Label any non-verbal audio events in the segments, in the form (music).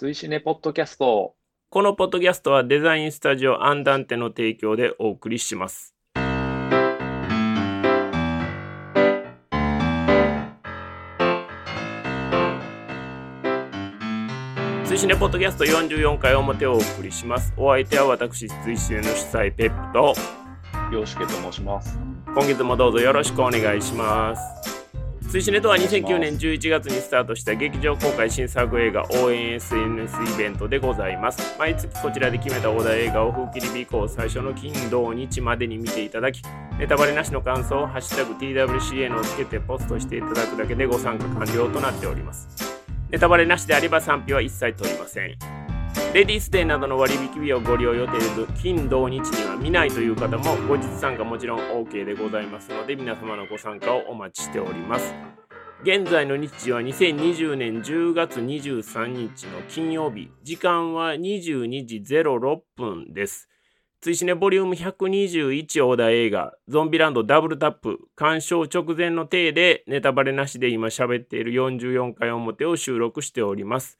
追試ねポッドキャスト。このポッドキャストはデザインスタジオアンダンテの提供でお送りします。追試ねポッドキャスト44回表をお送りします。お相手は私、追試ねの主催ペップと、陽介と申します。今月もどうぞよろしくお願いします。追試ネとは2009年11月にスタートした劇場公開新作映画応援 SNS イベントでございます。毎月こちらで決めたオーダー映画を風切り日以降最初の金土日までに見ていただき、ネタバレなしの感想をハッシュタグ TWCN をつけてポストしていただくだけでご参加完了となっております。ネタバレなしであれば賛否は一切取りません。レディースデーなどの割引日をご利用予定で金土日には見ないという方も後日参加もちろん OK でございますので皆様のご参加をお待ちしております。現在の日時は2020年10月23日の金曜日時間は22時06分です。追試ねボリューム121オーダー映画ゾンビランドダブルタップ鑑賞直前の体でネタバレなしで今喋っている44回表を収録しております。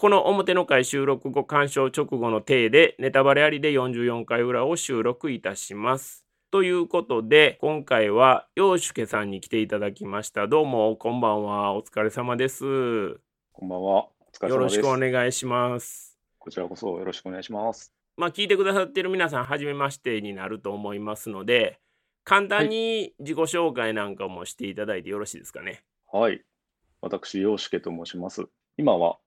この表の回収録後鑑賞直後の体でネタバレありで44回裏を収録いたします。ということで今回は陽介さんに来ていただきました。どうもこんばんは。お疲れ様です。よこんばんは。お疲れ様です。ろしくお願いします。こちらこそよろしくお願いします。まあ聞いてくださっている皆さん初めましてになると思いますので簡単に自己紹介なんかもしていただいてよろしいですかね。はい。私、陽介と申します。今は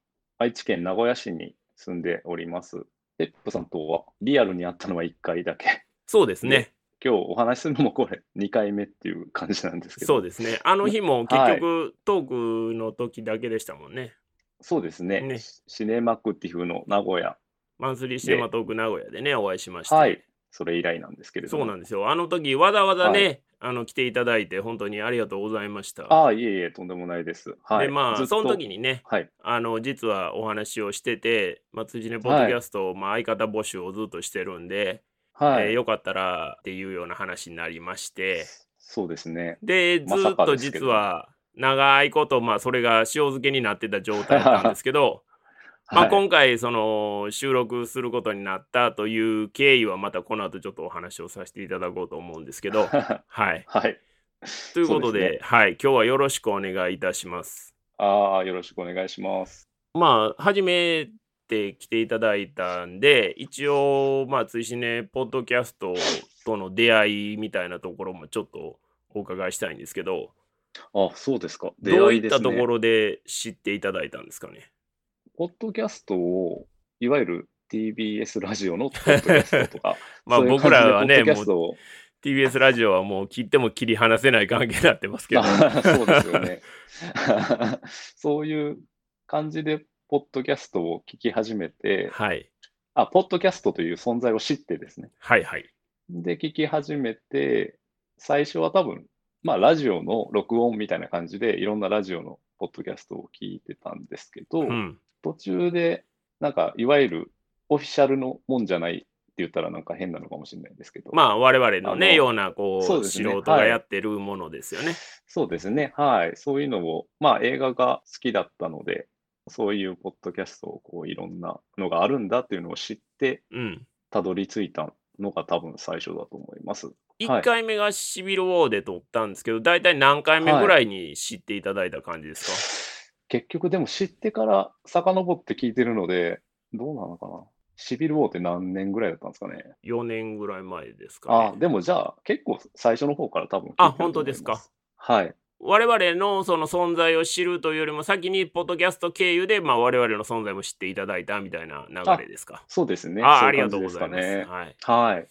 愛知県名古屋市に住んでおります。ペップさんとはリアルに会ったのは1回だけ。そうですね。今日お話しするのもこれ2回目っていう感じなんですけど。そうですね。あの日も結局、トークの時だけでしたもんね。そうですね。ねシネマクティフの名古屋。マンスリーシネマトーク名古屋でね、お会いしまして。はい。それ以来なんですけれども。そうなんですよ。あの時、わざわざね、はあの来ていただいて、本当にありがとうございました。ああ、いえいえ、とんでもないです。はい。で、まあ、その時にね、はい。あの、実はお話をしてて、まあ、辻根ポッドキャスト、まあ、相方募集をずっとしてるんで、はい。えーよかったらっていうような話になりまして、そうですね。で、ずっと実は、長いこと、まあ、それが塩漬けになってた状態なんですけど、(laughs) まあ、はい今回その収録することになったという経緯はまたこの後ちょっとお話をさせていただこうと思うんですけど (laughs) はいはい。ということでねはい今日はよろしくお願いいたしますああ、よろしくお願いします。まあ初めて来ていただいたんで一応まあ追試ねポッドキャストとの出会いみたいなところもちょっとお伺いしたいんですけどあ、そうですか。出どう会いですね。いったところで知っていただいたんですかね？ポッドキャストを、いわゆる TBS ラジオのポッドキャストとか、(laughs) まあ僕らはね感じでポッドキャストを TBS ラジオはもう切っても切り離せない関係になってますけどあ (laughs) そうですよね。(laughs) そういう感じで、ポッドキャストを聞き始めて、はいあ、ポッドキャストという存在を知ってですね。はいはいで、聞き始めて、最初は多分、まあ、ラジオの録音みたいな感じで、いろんなラジオのポッドキャストを聞いてたんですけど、うん途中で、なんか、いわゆるオフィシャルのもんじゃないって言ったらなんか変なのかもしれないですけど、まあ我々のねようなこうそうね素人がやってるものですよね。そうですね。はい。そういうのを、まあ映画が好きだったので、そういうポッドキャストをこういろんなのがあるんだっていうのを知って、うん。たどり着いたのが多分最初だと思います。1回目がシビルウォーで撮ったんですけど、大体何回目ぐらいに知っていただいた感じです結局でも知ってから遡って聞いてるので、どうなのかな。シビルウォーって何年ぐらいだったんですかね。か ?4 年ぐらい前ですか、あね。でもじゃあ結構最初の方から多分あ本当ですか。はい。我々のその存在を知るというよりも先にポッドキャスト経由で、まあ、我々の存在も知っていただいたみたいな流れですか。そうですね。あそうありがとうございます。はい。はい。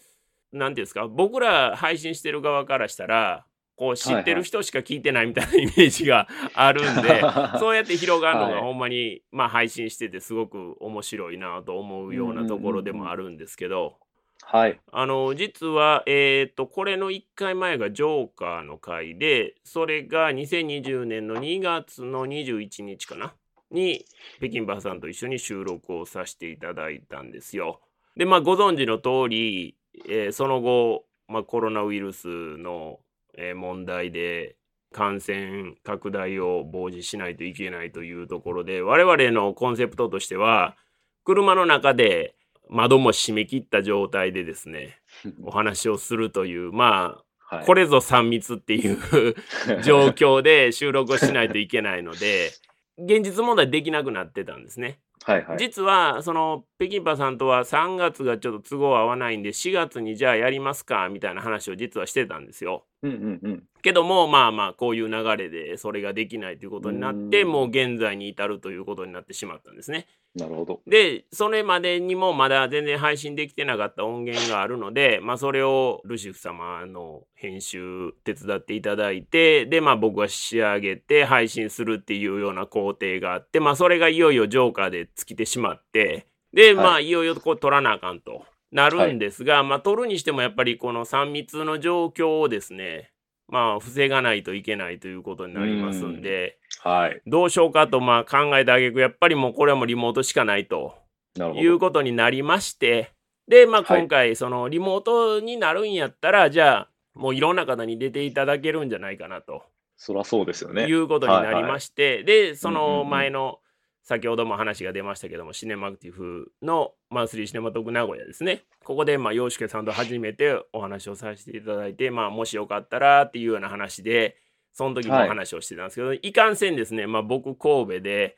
なんていうんですか僕ら配信してる側からしたらこう知ってる人しか聞いてないみたいなイメージがあるんで、(laughs) そうやって広がるのがはいほんまに、まあ配信しててすごく面白いなと思うようなところでもあるんですけど、はい。あの実はえっ、とこれの1回前がジョーカーの回でそれが2020年の2月の21日かな？に北京バーさんと一緒に収録をさせていただいたんですよ。でまあご存知の通り、えーその後、まあ、コロナウイルスの、えー問題で、感染拡大を防止しないといけないというところで我々のコンセプトとしては車の中で窓も閉め切った状態でですね (laughs) お話をするというまあ、はい、これぞ3密っていう (laughs) 状況で収録をしないといけないので現実問題できなくなってたんですね。はいはい、実はその北京パさんとは3月がちょっと都合合わないんで4月にじゃあやりますかみたいな話を実はしてたんですよ。うんうんうん、けどもまあまあこういう流れでそれができないということになってもう現在に至るということになってしまったんですね。なるほど。でそれまでにもまだ全然配信できてなかった音源があるので、まあ、それをルシフ様の編集手伝っていただいてでまあ僕は仕上げて配信するっていうような工程があってまあそれがいよいよジョーカーで尽きてしまってで、まあいよいよこう取らなあかんと。なるんですが、はい、まあ取るにしてもやっぱりこの3密の状況をですねまあ、防がないといけないということになりますんで、はい、どうしようかとまあ考えたあげく、やっぱりもうこれはもうリモートしかないと。いうことになりまして、で、まあ、今回、そのリモートになるんやったら、はい、じゃあ、もういろんな方に出ていただけるんじゃないかなと。そりゃそうですよね。いうことになりまして、はいはい、で、その前の、先ほども話が出ましたけども、シネマクティフのマンスリーシネマトーク名古屋ですね。ここで、まあ、洋介さんと初めてお話をさせていただいて、まあ、もしよかったらっていうような話で、その時も話をしてたんですけど、はい、いかんせんですね、まあ、僕、神戸で、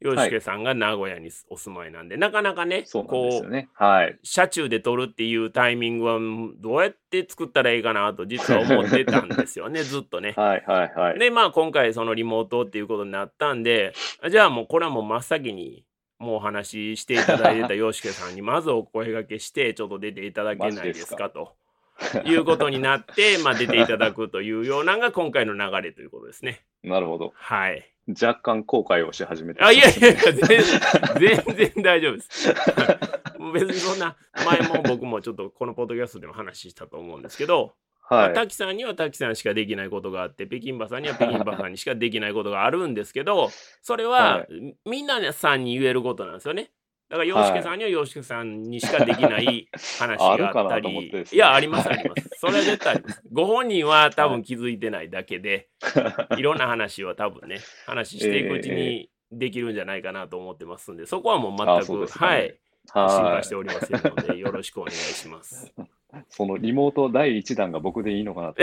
洋介さんが名古屋にお住まいなんで、はい、なかなかね、こう、ね、はい、車中で撮るっていうタイミングはどうやって作ったらいいかなと実は思ってたんですよね、(laughs) ずっとね。はいはいはい。で、まあ今回そのリモートっていうことになったんで、じゃあもうこれはもう真っ先にもうお話ししていただいてた (laughs) 洋介さんにまずお声がけして、ちょっと出ていただけないですかと。(laughs) いうことになって、まあ、出ていただくというようなのが今回の流れということですね。(laughs) なるほど。はい。若干後悔をし始めて、あ、いやいやいや、全然大丈夫です。(laughs) 別にそんな、前も僕もちょっとこのポッドキャストでも話したと思うんですけど、はい、滝さんには滝さんしかできないことがあって北京馬さんには北京馬さんにしかできないことがあるんですけどそれは、みんなさんに言えることなんですよね。だから洋介さんには洋介さんにしかできない (laughs) 話があったり、い、いやありますあります。それは絶対ありますご本人は多分気づいてないだけで、はい、いろんな話を多分ね話していくうちにできるんじゃないかなと思ってますんでそこはもう全く、ね、はい。心配しておりませんのでよろしくお願いします (laughs) そのリモート第1弾が僕でいいのかなと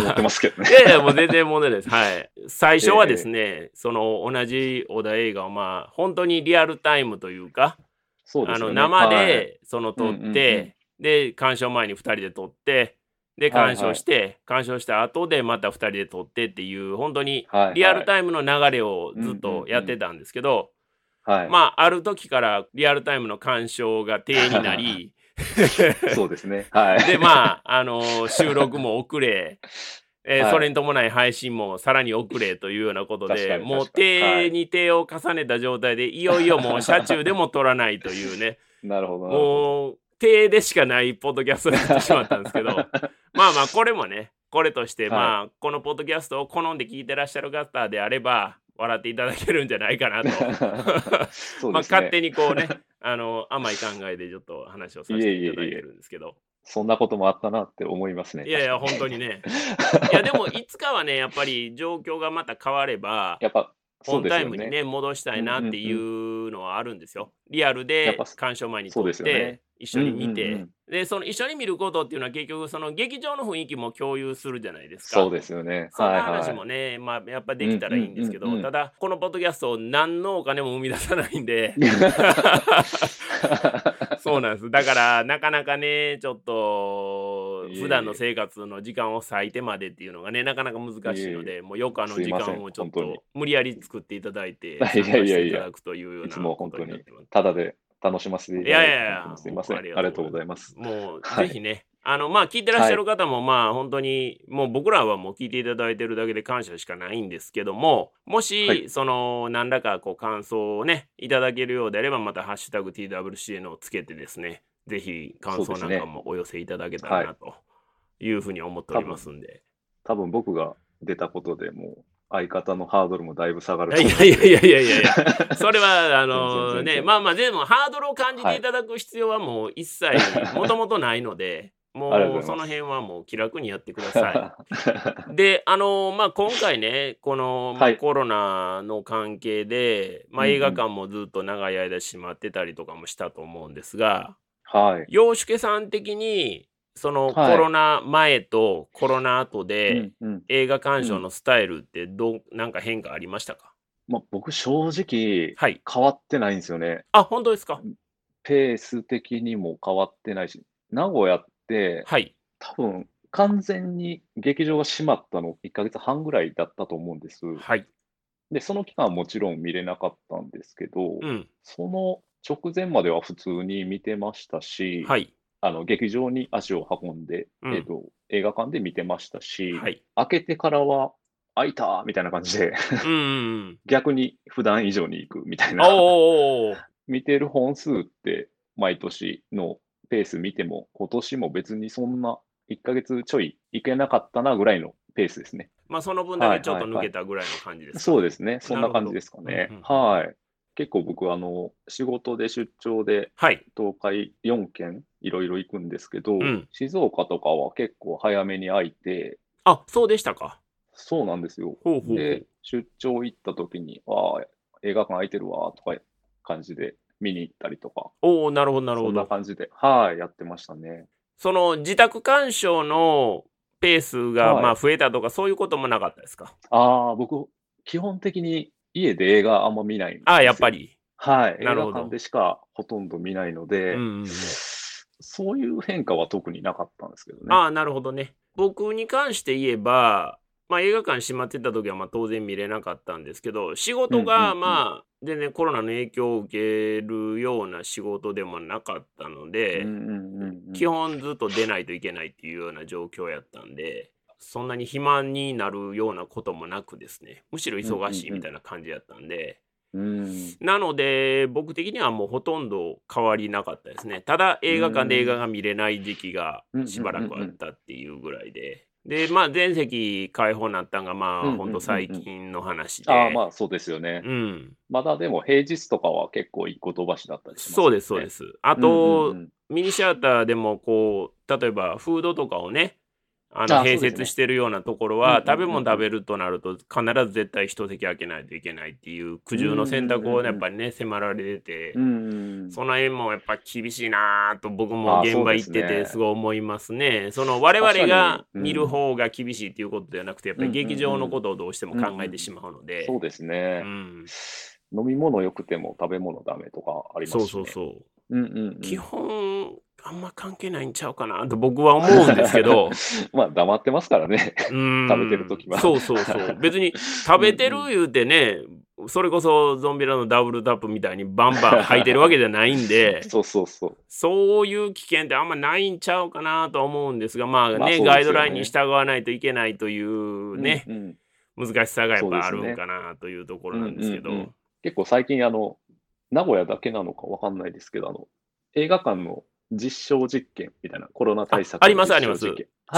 思ってますけどね。いやいや、もう全然問題です。はい。(laughs) 最初はですね、えー、その同じ小田映画をまあ、本当にリアルタイムというか、そうですね、あの生でその撮って、はい、で、鑑賞前に2人で撮って、で、鑑賞して、はいはい、鑑賞した後でまた2人で撮ってっていう、本当にリアルタイムの流れをずっとやってたんですけど、はい、まあ、ある時からリアルタイムの鑑賞が低になり、(laughs) (laughs) そうですね。はい。で、まあ、あのー、収録も遅れ、(laughs) えーはい、それに伴い配信もさらに遅れというようなことで、もう手に手を重ねた状態で、いよいよもう車中でも撮らないというね。(laughs) なるほど。もう、手でしかないポッドキャストになってしまったんですけど、まあまあ、これもね、これとして、まあ、このポッドキャストを好んで聞いてらっしゃる方であれば、笑っていただけるんじゃないかなと。ね、まあ、勝手にこうね、あの甘い考えでちょっと話をさせていただいてるんですけど。いえいえいえそんなこともあったなって思いますね。いやいや、本当にね。(laughs) いや、でも、いつかはね、やっぱり状況がまた変われば、やっぱ、オンタイムにね、戻したいなっていうのはあるんですよ。リアルで鑑賞前に撮って、一緒に見て、でその一緒に見ることっていうのは結局その劇場の雰囲気も共有するじゃないですか。そうですよね。そんな話もね、はいはい、まあやっぱできたらいいんですけど、ただこのポッドキャスト何のお金も生み出さないんで (laughs) そうなんです。だからなかなかねちょっと普段の生活の時間を割いてまでっていうのがねなかなか難しいので、もうよくあの時間をちょっと無理やり作っていただいて参加していただくというようなことになってます。ただで楽しませていただいて、いやいやすみません。ありがとうございます。もう、ぜひね、あの、まあ、聞いてらっしゃる方も、まあ、本当に、もう僕らはもう聞いていただいてるだけで感謝しかないんですけども、もし、はい、その、何らか、こう、感想をね、いただけるようであれば、また、ハッシュタグ TWCN をつけてですね、ぜひ、感想なんかもお寄せいただけたらな、というふうに思っておりますんで。多分僕が出たことでもう、相方のハードルもだいぶ下がるいやいやいやいやいやいや、それは、あのね、まあまあ、でもハードルを感じていただく必要はもう一切、(laughs) もともとないので、もうその辺はもう気楽にやってください。(laughs) で、あのまあ、今回ね、この、まあはい。コロナの関係で、まあ、うんうん。映画館もずっと長い間閉まってたりとかもしたと思うんですが、はい。洋介さん的に、そのコはいロナ前とコロナ後で、映画鑑賞のスタイルってどう、なんか変化ありましたか？まあ、僕、正直、はい。変わってないんですよね。あ、本当ですか？ペース的にも変わってないし、名古屋って、はい。多分完全に劇場が閉まったの1ヶ月半ぐらいだったと思うんです。はい。で、その期間はもちろん見れなかったんですけど、うん。その直前までは普通に見てましたし、はい。あの劇場に足を運んで、うんえっと、映画館で見てましたし、はい。開けてからは、開いたみたいな感じで、うんうんうん。(laughs) 逆に普段以上に行くみたいな、見てる本数って毎年のペース見ても、今年も別にそんな1ヶ月ちょい行けなかったなぐらいのペースですね。まあその分だけちょっと抜けたぐらいの感じですか、そうですね。そんな感じですかねなるほ。どはい。結構僕、あの、仕事で出張ではい。東海4県いろいろ行くんですけど、うん静岡とかは結構早めに開いて、あ、そうでしたか。そうなんですよ。ほうほうほうで、出張行った時に、ああ、映画館開いてるわ、とか感じで見に行ったりとか、おおなるほどなるそんなほど。感じで、はい、やってましたね。その自宅鑑賞のペースがはいまあ増えたとかそういうこともなかったですか？ああ、僕、基本的に家で映画あんま見ないんですよ。ああ、やっぱ。り。はい、映画館でしかほとんど見ないので、うんうんうんそういう変化は特になかったんですけどね。ああ、なるほどね。僕に関して言えば、まあ映画館閉まってた時はまあ当然見れなかったんですけど、仕事がうんまあ全然コロナの影響を受けるような仕事でもなかったので、基本ずっと出ないといけないっていうような状況やったんで、そんなに暇になるようなこともなくですね、むしろ忙しいみたいな感じやったんで、うんなので僕的にはもうほとんど変わりなかったですね。ただ映画館で映画が見れない時期がしばらくあったっていうぐらいで。で、まあ全席開放になったんがまあほんと最近の話で。ああ、まあそうですよね。うん。まだでも平日とかは結構一個飛ばしだったりします、そうです、そうで。す。あうんと、ミニシアターでもこう例えばフードとかをねあの併設してるようなところは食べ物食べるとなると必ず絶対一席空けないといけないっていう苦渋の選択をねやっぱりね迫られててその辺もやっぱ厳しいなぁと僕もあ現場行っててすごい思いますね。その我々が見る方が厳しいっていうことではなくてやっぱり劇場のことをどうしても考えてしまうので。そうですねう。ん飲み物良くても食べ物ダメとかありますし、ね。そうそうそう。うんうんうん。基本あんま関係ないんちゃうかなと僕は思うんですけど。(laughs) まあ黙ってますからね。うん。食べてる時は。そうそうそう。別に食べてる言うてねそれこそゾンビラのダブルタップみたいにバンバン吐いてるわけじゃないんで。(laughs) そうそうそう。そういう危険ってあんまないんちゃうかなとは思うんですがまあね,、まあね。ガイドラインに従わないといけないというね、うんうん。難しさがやっぱあるんかなというところなんですけど、うんうんうん。結構最近あの、名古屋だけなのかわかんないですけど、あの、映画館の実証実験みたいなコロナ対策あありますのあります。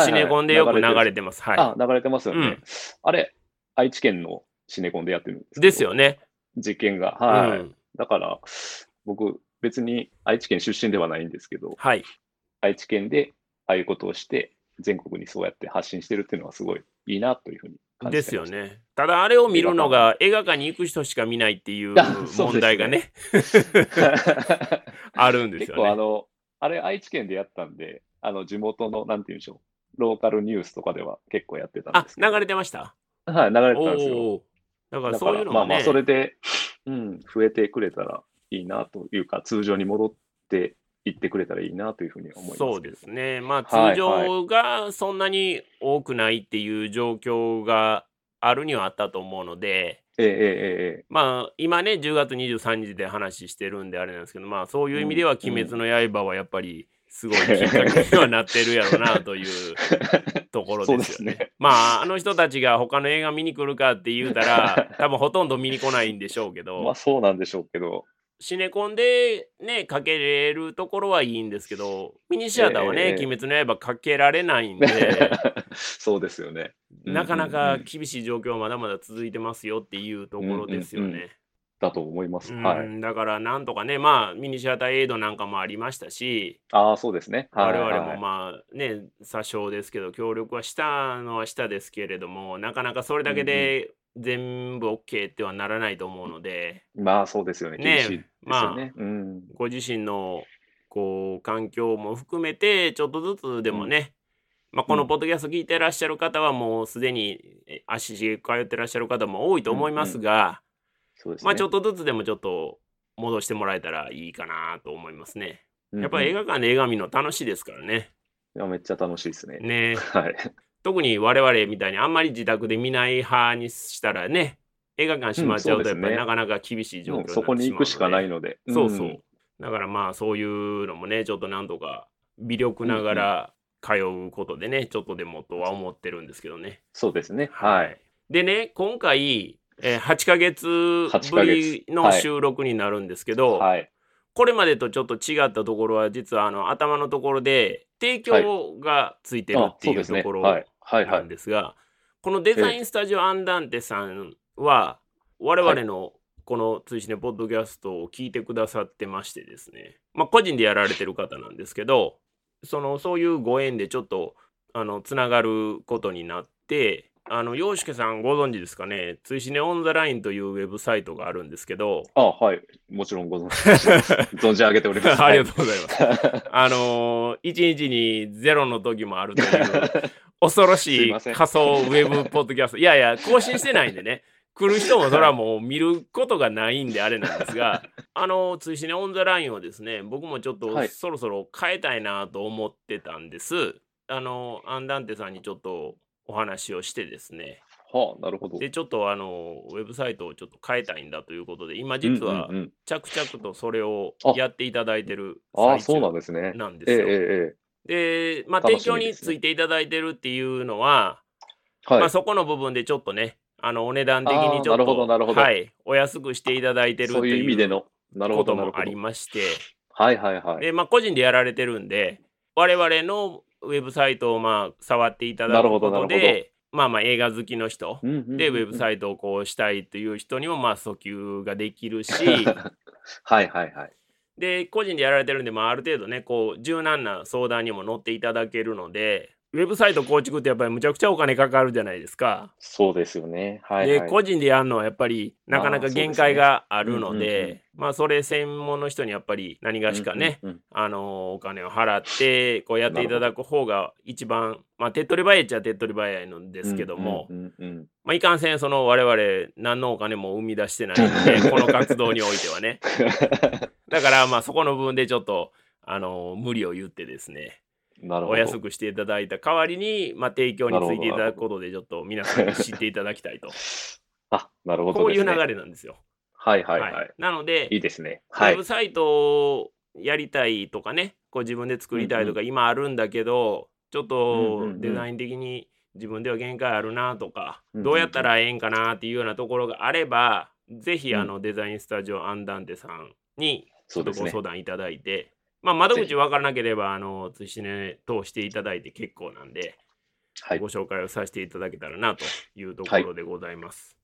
シネコンでよく流れててます。はい。あ、流れてますよね。うん。あれ、愛知県のシネコンでやってるんですですよね、実験が。はい。うん。だから、僕、別に愛知県出身ではないんですけど、はい。愛知県でああいうことをして、全国にそうやって発信してるっていうのはすごいいいなというふうに感じてですよ。ね。ただあれを見るのが映画館。に行く人しか見ないっていう問題がね。(laughs) (laughs) あるんです結構あよね。の、あれ愛知県でやったんで、あの地元の、なんていうんでしょう、ローカルニュースとかでは結構やってたんあですけど。流れてました？はい、流れておたんですよ。だからだそういうのもね、まあまあ、それで、うん、増えてくれたらいいなというか、通常に戻っていってくれたらいいなというふうに思います。そうですね。まあはい通常がそんなに多くないっていう状況があるにはあったと思うので、ええええええまあ今ね10月23日で話してるんであれなんですけどまあそういう意味では「うん鬼滅の刃」はやっぱりすごいきっかけにはなってるやろうなという (laughs) ところですよね。ねまああの人たちが他の映画見に来るかって言うたら (laughs) 多分ほとんど見に来ないんでしょうけど、まあそうなんでしょうけど、シネコンでねかけれるところはいいんですけどミニシアターはね「ええ鬼滅の刃」かけられないんで。(laughs) そうですよね。なかなかうんうんうん厳しい状況はまだまだ続いてますよっていうところですよね。うんうんうんだと思います。うんはい。だからなんとかね、まあミニシアターエイドなんかもありましたし、ああ、そうですね。はい我々もはいまあね、詐称ですけど、協力はしたのはしたですけれども、なかなかそれだけで全部 OK ってはならないと思うので、まあそうですよね。ね厳しいですよね。うん。ご自身のこう環境も含めて、ちょっとずつでもね、まあ、このポッドキャスト聞いてらっしゃる方はもうすでにえ足し通ってらっしゃる方も多いと思いますが、そうですね。まあちょっとずつでもちょっと戻してもらえたらいいかなと思いますね。うんうんやっぱり映画館で映画見るの楽しいですからね。いやめっちゃ楽しいですね。ねはい。特に我々みたいにあんまり自宅で見ない派にしたらね、映画館閉まっちゃうとやっぱりなかなか厳しい状況になってしまうのでもうそこに行くしかないので。そうそう。だからまあそういうのもね、ちょっとなんとか微力ながら通うことでね、ちょっとでもとは思ってるんですけどね。そうですね。はい。。でね、今回、えー8ヶ月8ぶヶりの収録になるんですけど、はい。これまでとちょっと違ったところは、実はあの頭のところで提供がついてるあって。いうところないん。ですが、このデザインスタジオアンダンテさんは、我々のこの追試ねポッドキャストを聞いてくださってましてですね、まあ、個人でやられてる方なんですけど、そのそういうご縁でちょっとあのつながることになって、あの洋介さんご存知ですかね、追試ねオンザラインというウェブサイトがあるんですけど、あはい。もちろんご存知。(laughs) 存じ上げております。ありがとうございます。(laughs) あのー、1日にゼロの時もあるという (laughs) 恐ろすしい仮想ウェブポッドキャスト。いやいや、更新してないんでね。来る人もそれはもう見ることがないんであれなんですが、(laughs) あの、追試ねオンザラインをですね、僕もちょっとはいそろそろ変えたいなと思ってたんです。あの、アンダンテさんにちょっとお話をしてですね、はあ、なるほど。で、ちょっとあの、ウェブサイトをちょっと変えたいんだということで、今実は着々とそれをあやっていただいてるああ、そう最中なんですね。なんですよ。えええええで、まあ、楽提供についていただいてるっていうのは、えはい。まあ、そこの部分でちょっとね、あのお値段的にちょっと、はい、お安くしていただいてるってそういう意味での。なるほど、なるほどこともあり。まして、はいはいはい。で、まあ、個人でやられてるんで、我々のウェブサイトをまあ触っていただくことで、まあまあ映画好きの人、で、ウェブサイトをこうしたいという人にもまあ訴求ができるし、(laughs) はいはいはい。で、個人でやられてるんで、まあ、ある程度ね、こう、柔軟な相談にも乗っていただけるので、ウェブサイト構築ってやっぱりむちゃくちゃお金かかるじゃないですか。そうですよね。はい、で、はい。個人でやるのはやっぱりなかなか限界があるのですねうんうんうんで、まあ、それ専門の人にやっぱり何がしかね、うんうんうんあのお金を払って、こうやっていただく方が一番、まあ、手っ取り早いっちゃ手っ取り早いのですけども、うんうんうんまあ、いかんせん、その我々、何のお金も生み出してないので、(laughs) この活動においてはね。だから、まあ、そこの部分でちょっと、あの無理を言ってですね。お安くしていただいた代わりに、まあ、提供についていただくことで、ちょっと皆さんに知っていただきたいと。(laughs) あ、なるほこういう。流れなんですよ。はいはいはい。なので、いいですね。はいウェブ。サイトをやりたいとかね、こう自分で作りたいとか、今あるんだけど、ちょっとうんデザイン的に自分では限界あるなとか、うんうんうんどうやったらええんかなっていうようなところがあれば、ぜひうんあのデザインスタジオアンダンテさんにちょっとご。相談いただいて、まあ、窓口分からなければ、あの、通しね通していただいて結構なんで、はい。ご。紹介をさせていただけたらなというところでございます。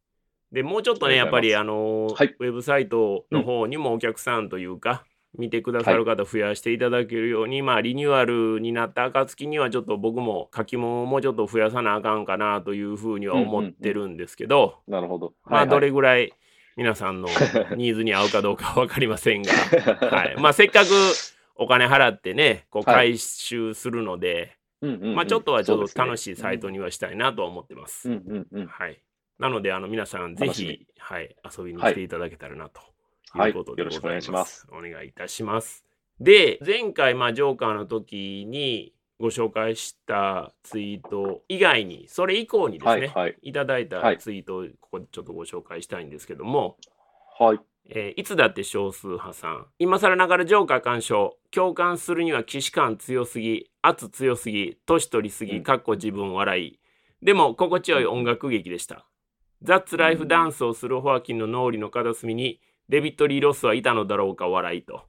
で、もうちょっとね、やっぱり、あの、はい。ウェブサイトの方にもお客さんというか、見てくださる方増やしていただけるように、まあ、リニューアルになった暁には、ちょっと僕も書き物をもうちょっと増やさなあかんかなというふうには思ってるんですけど、なるほど。まあ、どれぐぐらい皆さんのニーズに合うかどうかは分かりませんが、(laughs) はい。まあ、せっかくお金払ってね、こうはい回収するので、うんうんうんまあ、ちょっとはちょっと楽しいサイト。トにはしたいなとは思ってます。うんうんうん。はい。なので、あの、皆さん、ぜひ、はい、遊びに来ていただけたらなとはいいうことでございます。よろしくお願いします。お願いいたします。で、前回、まあ、ジョーカーの時にご紹介したツイート以外に、それ以降にですね、はいはい。いただいはいたツイートをここでちょっとご紹介したいんですけども、はい。えーいつだって少数派さん。今更ながらジョーカー鑑賞。共感するには既視感強すぎ、圧強すぎ、年取りすぎ、うんかっこ自分笑い。でも、心地よい音楽劇でした。ザッツライフダンスをするホアキンの脳裏の片隅に、デビッド・リー・ロスはいたのだろうか笑いと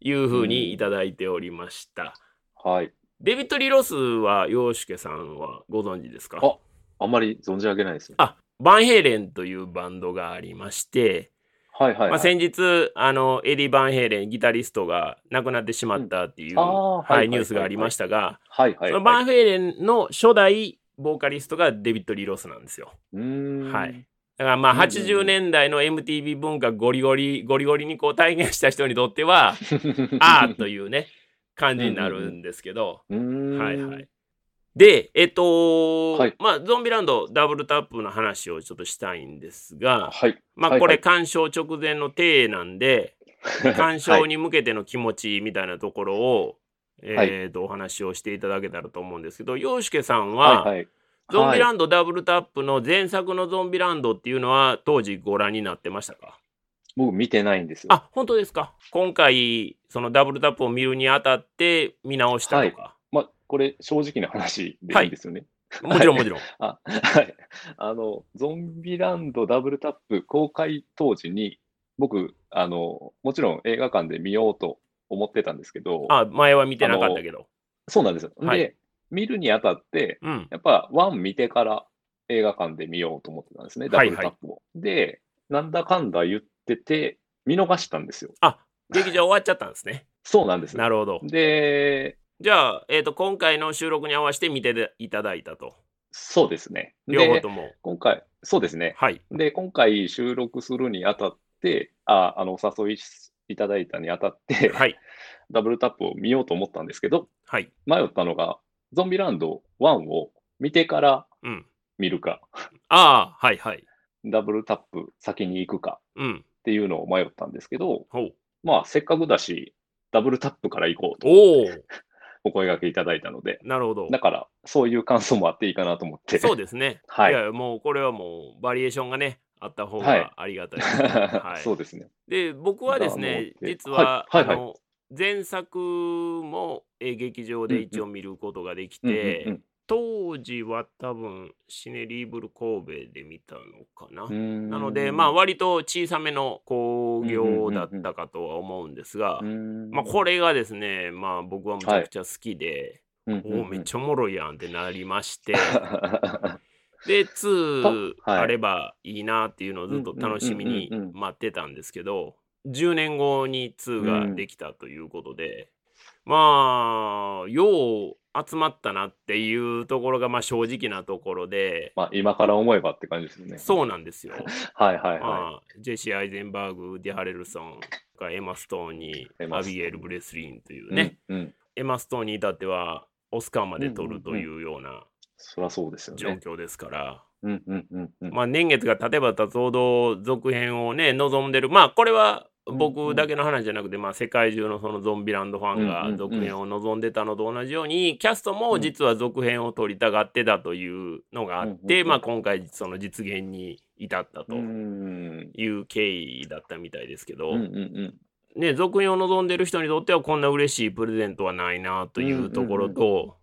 いうふうにいただいておりました。はい。デビッド・リー・ロスは、洋介さんはご存知ですか？ああんまり存じ上げないですね。あ、バンヘイレンというバンドがありまして、はいはい、はい。まあ、先日あのエディ・バンヘイレンギタリストが亡くなってしまったっていう、あーはいははいはいい、ニュースがありましたが、はいはい、そのバはい。ンヘイレンの初代ボーカリストがデビッド・リー・ロスなんですよ。うーん。はい。だからまあうんうんうん80年代の MTV 文化ゴリゴリゴリゴリにこう体現した人にとっては (laughs) ああというね感じになるんですけど。はいはい。で、えっと、はいまあ、ゾンビランドダブルタップの話をちょっとしたいんですが、はい。まあ、はいこれ鑑賞直前の体なんで、(laughs) 鑑賞に向けての気持ちみたいなところを、えっと、お話をしていただけたらと思うんですけど、洋介さんは、はいはい。ゾンビランンドダブルタップの前作のゾンビランドっていうのは当時ご覧になってましたか？僕見てないんですよ。あ、本当ですか今回、そのダブルタップを見るにあたって見直したとか。まあ、これ正直な話でいいんですよね。もちろんもちろん。(laughs) あ、はい。あの、ゾンビランドダブルタップ公開当時に、僕、あの、もちろん映画館で見ようと思ってたんですけど、あ、前は見てなかったけど。そうなんですよ。はいで、見るにあたって、うん。やっぱワン見てから映画館で見ようと思ってたんですね、ダブルタップを。で、なんだかんだ言ってて、見逃したんですよ。あ、劇場終わっちゃったんですね。そうなんです。なるほど。で、じゃあ、えっ、と、今回の収録に合わせて見ていただいたと。そうですね。で両方と、も。今回、そうですね。はい。で、今回収録するにあたって、あ、あの、お誘いいただいたにあたって、はい。(laughs) ダブルタップを見ようと思ったんですけど、はい。迷ったのが、ゾンビランド1を見てからうん。見るか、ああ、はいはい。ダブルタップ先に行くかうん。っていうのを迷ったんですけど、ほう。まあ、せっかくだし、ダブルタップから行こうとおお、お声掛けいただいたので、なるほど。だから、そういう感想もあっていいかなと思って。そうですね。(laughs) はいいや、もうこれはもうバリエーションがね、あった方はいがありがたいですね。はい。(laughs) そうですね。で、僕はですね、実は、はいはいはいあの、前作もえー劇場で一応見ることができて、うん当時は多分シネリーブル神戸で見たのかな。なので、まあ、割と小さめの興行だったかとは思うんですが、まあ、これ、れがですね、まあ、僕はむちゃくちゃ好きで、うんおお、めっちゃおもろいやんってなりまして、ゃ。(laughs) で、2はい。あればいいなっていうのをずっと楽しみに待ってたんですけど、10年後に2ができたということで、まあ、よう集まったなっていうところがまあ正直なところで、まあ、今から思えばって感じですよね。そうなんですよ。(laughs) はいはいはまあ、ジェシー・アイゼンバーグ、ウディ・ハレルソン、エマ・ストーンにアビゲール・ブレスリーンというい。ね、うん。うん。エマ・ストーンに至ってはオスカーまで取るというようなそりゃそうですよ状ね。況ですから、うんうんうんうん。まあ、年月が経てば経つほど続編をね望んでるまあこれはうん僕だけの話じゃなくて、まあ、世界中のそのゾンビランドファンが続編を望んでたのと同じように、キャストも実は続編を撮りたがってたというのがあって、まあ、今回その実現に至ったとうんいう経緯だったみたいですけど、ね、続編を望んでる人にとってはこんな嬉しいプレゼントはないなというところと。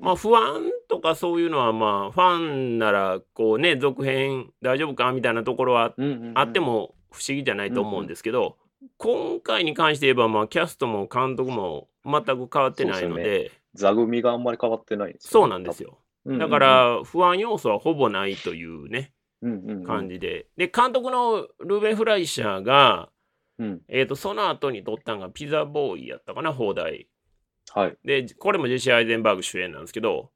まあ不安とかそういうのはまあファンならこうね続編大丈夫かみたいなところはあって、も不思議じゃないと思うんですけど、今回に関して言えばまあキャストも監督も全く変わってないのそうで座組があんまり変わってないんですそうなんですよ。よ。だから不安要素はほぼないというねうんうんうん、感じで。で監督のルーベン・フライシャーが、うん。えー、とその後に撮ったのがピザボーイやったかな放題。はい。でこれもジェシー・アイゼンバーグ主演なんですけど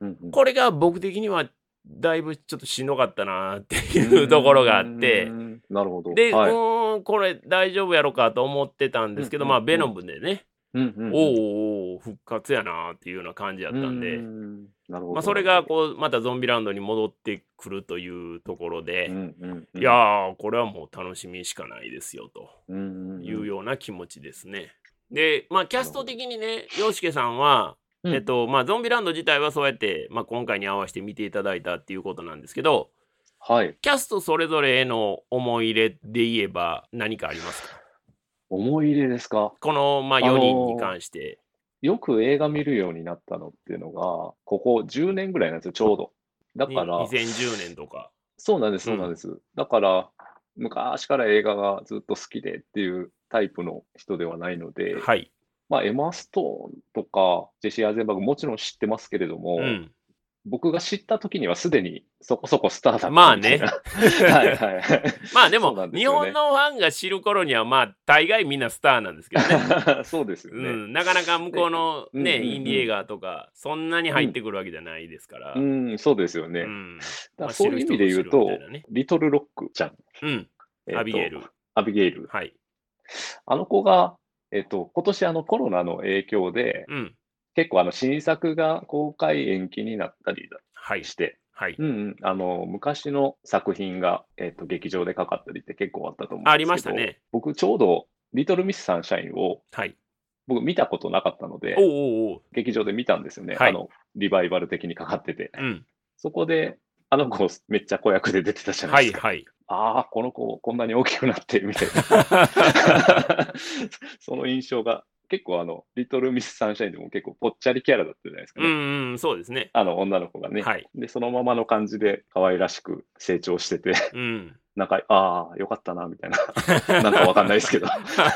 うんうんこれが僕的にはだいぶちょっとしんどかったなっていうところがあってう。んなるほど。で、はい、うーんこれ大丈夫やろかと思ってたんですけど、うんまあベノムでね、うんうんうん、おーお復活やなっていうような感じやったんで、うん。なるほど。まあ、それがこうまたゾンビランドに戻ってくるというところで、うんうんうん、いやーこれはもう楽しみしかないですよと。うんうんうん、いうような気持ちですね。でまあキャスト的にね洋介さんは、うん。えっとまあ、ゾンビランド自体はそうやって、まあ、今回に合わせて見ていただいたっていうことなんですけどはい。キャストそれぞれへの思い入れで言えば何かありますか？思い入れですか？この、まあ、あのー4人に関して。よく映画見るようになったのっていうのが、ここ10年ぐらいなんですよ、ちょうど。だにから、2010年とか。そうなんです、そうなんです。だから、昔から映画がずっと好きでっていうタイプの人ではないので、はい。まあ、エマ・ストーンとか、ジェシー・アーゼンバーグもちろん知ってますけれども、うん。僕が知った時にはすでにそこそこスターだったまあね。(laughs) はいはいはい。(laughs) まあでもそうなんです日本のファンが知る頃にはまあ大概みんなスターなんですけどね。(laughs) そうですよね。うん、なかなか向こうのね、うんうんうんインディ映画とかそんなに入ってくるわけじゃないですから。うん、そうですよね。うんだそういう意味で言うとね、リトルロックちゃん。うん、えっとアビゲイル。アビゲイル。はい。あの子が、えっと、今年あのコロナの影響で、うん。結構あの新作が公開延期になったりはい。して、はい。うんうん、あの昔の作品が、えっと、劇場でかかったりって結構あったと思うんですけど、ありましたね。僕ちょうどリトルミスサンシャインをはい。僕見たことなかったので。劇場で見たんですよね。はいあの、リバイバル的にかかってて。うん。そこで、あの子めっちゃ子役で出てたじゃなですか。はいいはい。ああ、この子こんなに大きくなって、みたいな。(laughs) その印象が、結構あの、リトルミスサンシャインでも結構ぽっちゃりキャラだったじゃないですかうね。んうん、そうですね。あの、女の子がね。はい。で、そのままの感じで可愛らしく成長してて、うん。なんか、ああ、よかったな、みたいな。(laughs) なんかわかんないですけど。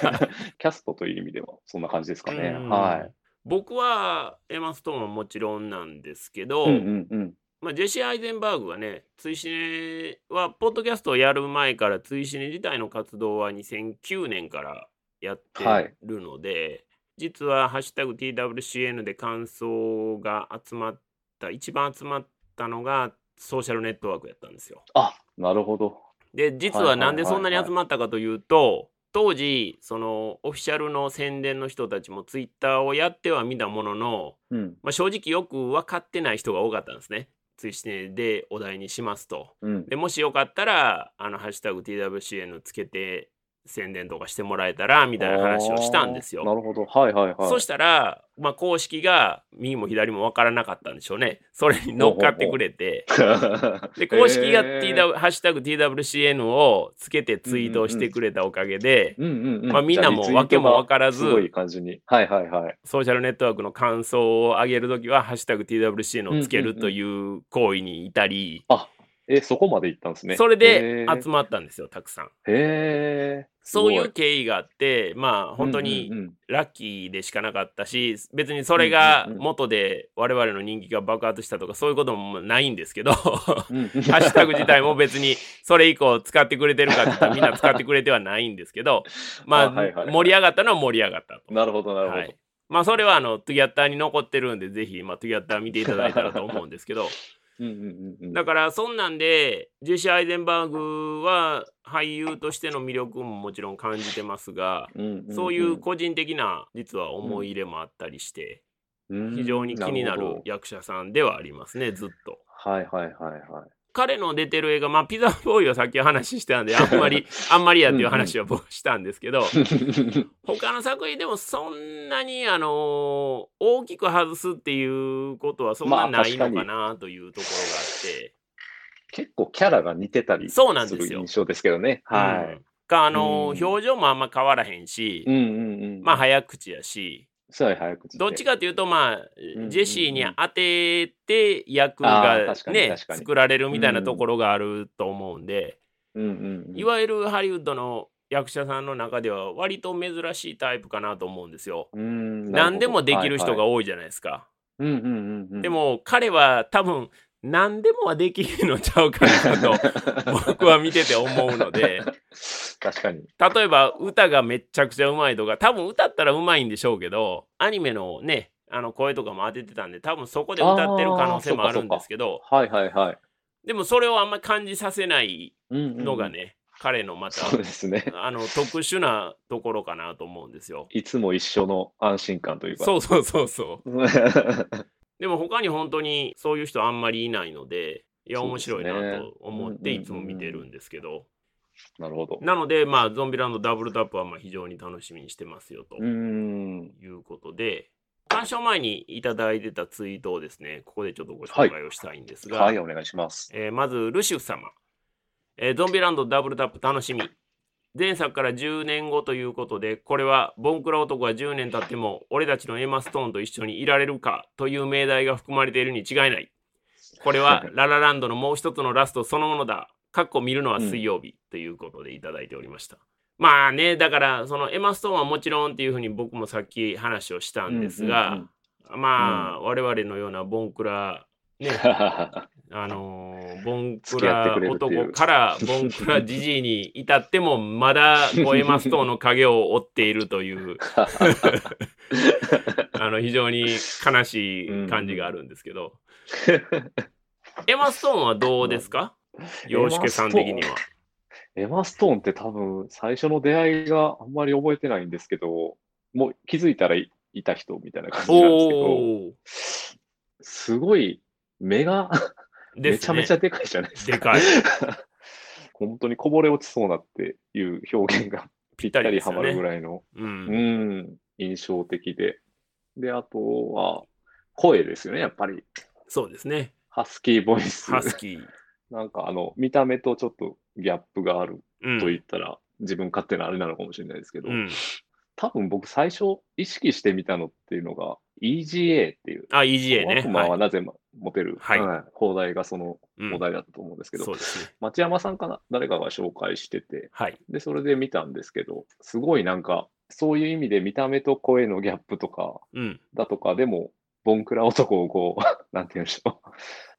(laughs) キャストという意味では、そんな感じですかね。うんは僕はエマ・ストーンはもちろんなんですけど、い。うんうんうん。まあ、ジェシー・アイゼンバーグはね、追試ねは、ポッドキャストをやる前から、追試ね自体の活動は2009年からやってるので、実は、ハッシュタグ TWCN で感想が集まった、一番集まったのが、ソーシャルネットワークやったんですよ。あ、なるほど。で、実はいははいはいなんでそんなに集まったかというと、当時、そのオフィシャルの宣伝の人たちもツイッターをやってはみたものの、うん。まあ、正直よく分かってない人が多かったんですね。ツイでお題にしますと。うん。でもしよかったら、あの、ハッシュタグ TWCN つけて宣伝とかしてもらえたら、みたいな話をしたんですよ。なるほど。はいはいはい。そしたら、まあ、公式が右も左も分からなかったんでしょうね。それに乗っかってくれて。(laughs) で、公式が TW、ハッシュタグ TWCN をつけてツイートをしてくれたおかげで、うんうんうん。まあみんなも訳も分からずすごい感じに。はいはいはい。ソーシャルネットワークの感想を上げるときは、ハッシュタグ TWCN をつけるという行為に至り、え、そこまで行ったんですね。それで集まったんですよ、たくさん。へえ。そういう経緯があって、まあ本当にラッキーでしかなかったし、別にそれが元で我々の人気が爆発したとかそういうこともないんですけど、(laughs) ハッシュタグ自体も別にそれ以降使ってくれてるかって言ったらみんな使ってくれてはないんですけど、(laughs) まあ盛り上がったのは盛り上がったと。なるほどなるほど。はいまあそれはあのトゥギャッターに残ってるんでぜひまあトゥギャッター見ていただいたらと思うんですけど。だからそんなんでジェシー・アイゼンバーグは俳優としての魅力ももちろん感じてますがそういう個人的な実は思い入れもあったりしてうん非常に気になる役者さんではありますねずっと。はいはいはいはい。彼の出てる映画まあピザボーイはさっき話したんであんまり (laughs) あんまりやっていう話は僕したんですけど (laughs) 他の作品でもそんなにあの大きく外すっていうことはそんなないのかなというところがあって、結構キャラが似てたりすそうなんですよる印象ですけどね。はうんかあの、うん表情もあんま変わらへんしい。、うんうんうん。まあ早口やしそうや早口でどっちかというとまあ、うんジェシーに当てて役あがね作られるみたいなところがあると思うんで。いわゆるハリウッドの役者さんの中では割と珍しいタイプかなと思うんですよ。うん何でもできる人が多い。じゃないですか。でも彼は多分何でもはできるのちゃうかなと (laughs) 僕は見てて思うので確かに。例えば歌がめっちゃくちゃうまいとか多分歌ったらうまいんでしょうけどアニメのねあの声とかも当ててたんで多分そこで歌ってる可能性もあるんですけどはいはいはい。でもそれをあんまり感じさせないうんうんうんのがね、彼のまたそうですね。あの特殊なところかなと思うんですよ。いつも一緒の安心感というか。そうそうそうそう。(laughs) う。でも他に本当にそういう人あんまりいないので、いや、面白いなと思っていつも見てるんですけど、なるほど。なので、まあ、ゾンビランドダブルタップはまあ非常に楽しみにしてますよと。いうことで、鑑賞前にいただいてたツイートをですね、ここでちょっとご紹介をしたいんですが、はい、お願いします。えーまず、ルシウス様、えーゾンビランドダブルタップ楽しみ。前作から10年後ということで、これはボンクラ男が10年経っても俺たちのエマ・ストーンと一緒にいられるかという命題が含まれているに違いない。これは (laughs) ララランドのもう一つのラストそのものだ。かっこ見るのは水曜日ということでいただいておりました。まあね、だからそのエマ・ストーンはもちろんっていうふうに僕もさっき話をしたんですが、まあ、我々のようなボンクラ、ね、(laughs) あのー (laughs) ボンクラ男からボンクラジジイに至ってもまだエマストーンの影を追っているという。(laughs) あの非常に悲しい感じがあるんですけど、エマストーンはどうですか？洋介さん的には。エマストーンって多分最初の出会いがあんまり覚えてないんですけど、もう気づいたらいいた人みたいな感じなんですけど、すごい目がねめちゃめちゃでかいじゃないですか。でかい。(laughs) 本当にこぼれ落ちそうなっていう表現が (laughs) ぴったりはまるぐい。らいの、う。うんん、印象的で。で、あとは声ですよね、やっぱり。そうですね。ハスキーボイス。ハスキー。(laughs) なんかあの、見た目とちょっとギャップがあるうん。と言ったら、自分勝手なあれなのかもしれないですけど、うん、多分僕最初意識してみたのっていうのが EGA っていう、あ、EGA ね。悪魔ははなぜモテる、はい放題がそのお題だったと思うんですけど、そうですね。町山さんかな？誰かが紹介してて、はい。で、それで見たんですけど、すごいなんか、そういう意味で見た目と声のギャップとか、うん。だとかでも、ボンクラ男をこう、(laughs) なんて言うんでしょう。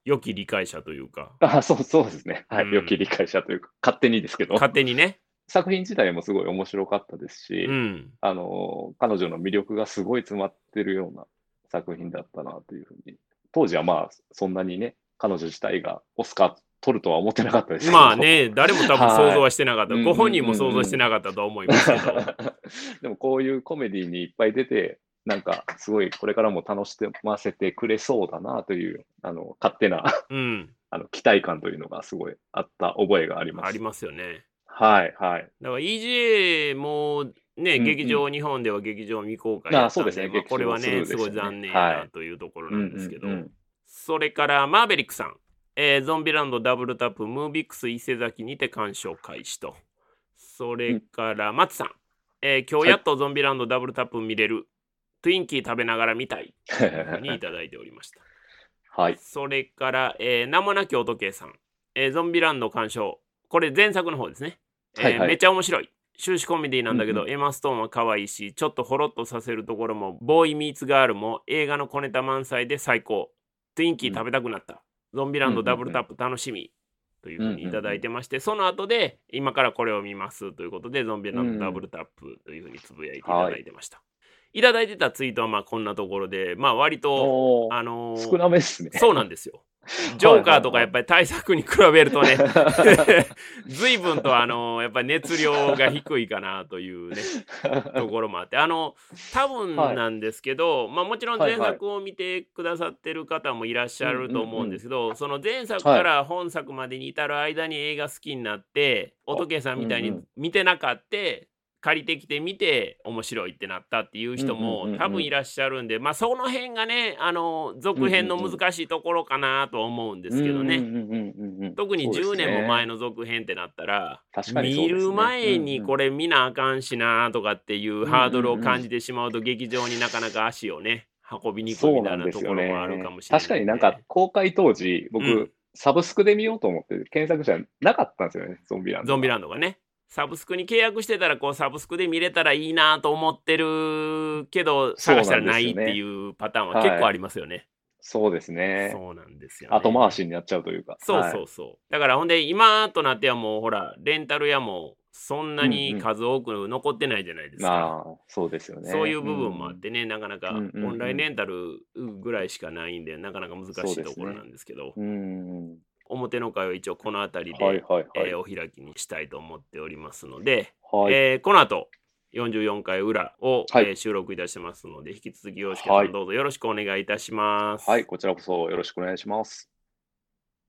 良き理解者というか、あ、そうそうですね。はい。うん良き理解者というか、勝手にですけど、勝手にね。作品自体もすごい面白かったですし、うん。あの、彼女の魅力がすごい詰まってるような作品だったなというふうに。当時はまあ、そんなにね、彼女自体がオスカー取るとは思ってなかったですけど。まあね、誰も多分想像はしてなかった。はいご本人も想像してなかったと思いますけど。(laughs) でもこういうコメディにいっぱい出て、なんかすごいこれからも楽しませてくれそうだなという、あの、勝手なうん。あの期待感というのがすごいあった覚えがあります。ありますよね。はい、はい。だから EGA もね、うんうん。劇場、日本では劇場未公開だったんで、あそうですね。まあこれはね、ね。ごい残念はないというところなんですけど、うんうんうん。それからマーベリックさん、えーゾンビランドダブルタップ、ムービックス伊勢崎にて鑑賞開始と。それから松さん、えー今日やっとゾンビランドダブルタップ見れる、トゥインキー食べながら見たい。(laughs) にいただいておりました。はい。それから、えー名もなき音系さん、えーゾンビランド鑑賞。これ前作の方ですね。えーはいはい。めっちゃ面白い。終始コメディなんだけど、うんエマ・ストーンは可愛いし、ちょっとほろっとさせるところも、ボーイ・ミーツ・ガールも映画の小ネタ満載で最高。トゥインキー食べたくなった。ゾンビランドダブルタップ楽しみ。というふうにいただいてまして、その後で、今からこれを見ますということで、ゾンビランドダブルタップというふうにつぶやいていただいてました。い、ただいてたツイートはまあこんなところで、まあ割と、あのー少なめですね。そうなんですよ。(laughs) ジョーカーとかやっぱり対策に比べるとね、(laughs) (laughs) 随分とあのやっぱり熱量が低いかなというねところもあって。あの多分なんですけど、まあもちろん前作を見てくださってる方もいらっしゃると思うんですけど、その前作から本作までに至る間に映画好きになって乙啓さんみたいに見てなかって借りてきてみて面白いってなったっていう人も多分いらっしゃるんでまあその辺がねあの続編の難しいところかなと思うんですけどね。特に10そうですね。年も前の続編ってなったら、ね。見る前にこれ、れ見なあかんしなとかっていうハードルを感じてしまうと劇場になかなか足をね運びにくいみたいなところもあるかもしれない、確かになんか公開当時、僕、うん。サブスクで見ようと思って検索したらなかったんですよね、ゾンビランド。ゾンビランドがねサブスクに契約してたらこうサブスクで見れたらいいなと思ってるけど探したらないっていうパターンは結構ありますよね。そうですね。そうなんですよ、ね。後回しになっちゃうというか。そうはいそうそう。だからほんで今となってはもうほらレンタル屋もそんなに数多く残ってないじゃないですか。まあ、そうですよね。そういう部分もあってね、なかなかうんうんうんオンラインレンタルぐらいしかないんで、なかなか難しいところなんですけど、うん。うん。表の会は一応この辺りで、はいはいはい。えーお開きにしたいと思っておりますので、はい。えーこの後44回裏を、はいえー収録いたしますので、引き続きよろしくどうぞよろしくお願いいたします。はい、こちらこそよろしくお願いします。